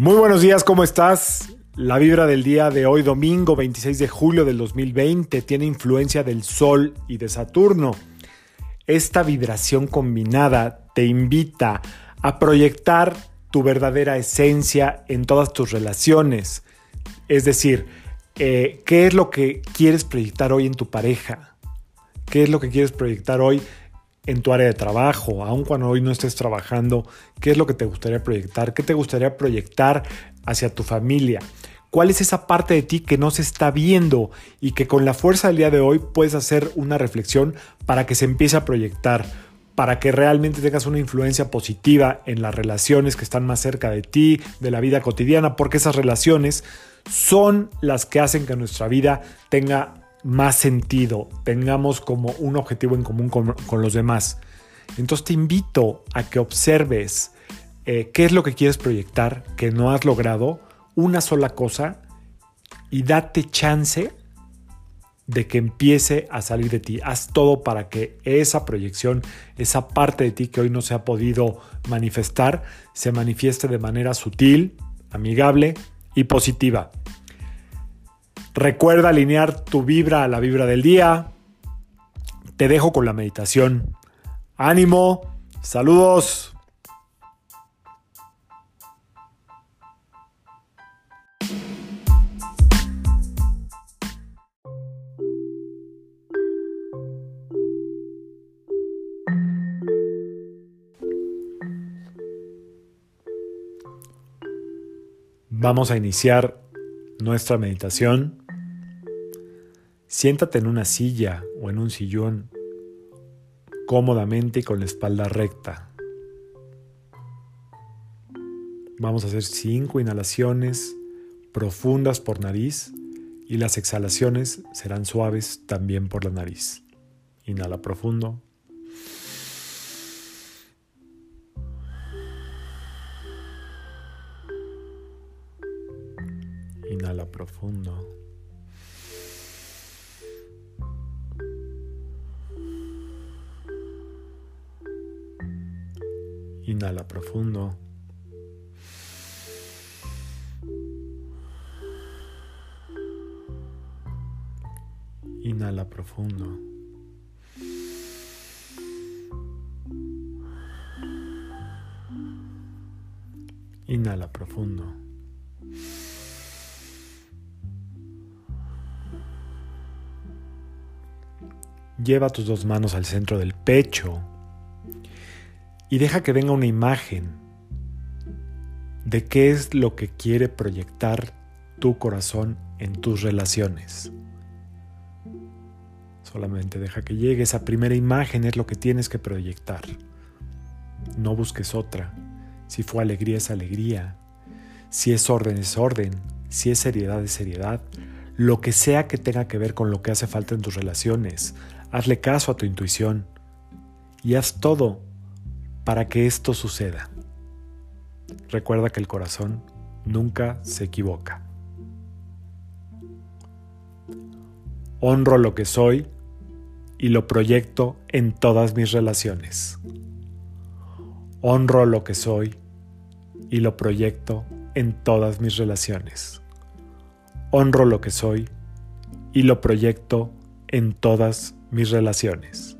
Muy buenos días, ¿cómo estás? La vibra del día de hoy, domingo 26 de julio del 2020, tiene influencia del Sol y de Saturno. Esta vibración combinada te invita a proyectar tu verdadera esencia en todas tus relaciones. Es decir, eh, ¿qué es lo que quieres proyectar hoy en tu pareja? ¿Qué es lo que quieres proyectar hoy en tu área de trabajo, aun cuando hoy no estés trabajando, qué es lo que te gustaría proyectar, qué te gustaría proyectar hacia tu familia. ¿Cuál es esa parte de ti que no se está viendo y que con la fuerza del día de hoy puedes hacer una reflexión para que se empiece a proyectar, para que realmente tengas una influencia positiva en las relaciones que están más cerca de ti, de la vida cotidiana, porque esas relaciones son las que hacen que nuestra vida tenga más sentido, tengamos como un objetivo en común con, los demás. Entonces te invito a que observes eh, qué es lo que quieres proyectar, que no has logrado, una sola cosa, y date chance de que empiece a salir de ti. Haz todo para que esa proyección, esa parte de ti que hoy no se ha podido manifestar, se manifieste de manera sutil, amigable y positiva. Recuerda alinear tu vibra a la vibra del día. Te dejo con la meditación. Ánimo, saludos. Vamos a iniciar nuestra meditación, siéntate en una silla o en un sillón cómodamente y con la espalda recta. Vamos a hacer cinco inhalaciones profundas por nariz y las exhalaciones serán suaves también por la nariz. Inhala profundo. Inhala profundo. Inhala profundo. Inhala profundo. Inhala profundo. Lleva tus dos manos al centro del pecho y deja que venga una imagen de qué es lo que quiere proyectar tu corazón en tus relaciones. Solamente deja que llegue esa primera imagen, es lo que tienes que proyectar. No busques otra. Si fue alegría es alegría. Si es orden es orden. Si es seriedad es seriedad. Lo que sea que tenga que ver con lo que hace falta en tus relaciones. Hazle caso a tu intuición y haz todo para que esto suceda. Recuerda que el corazón nunca se equivoca. Honro lo que soy y lo proyecto en todas mis relaciones. Honro lo que soy y lo proyecto en todas mis relaciones. Honro lo que soy y lo proyecto en todas mis relaciones.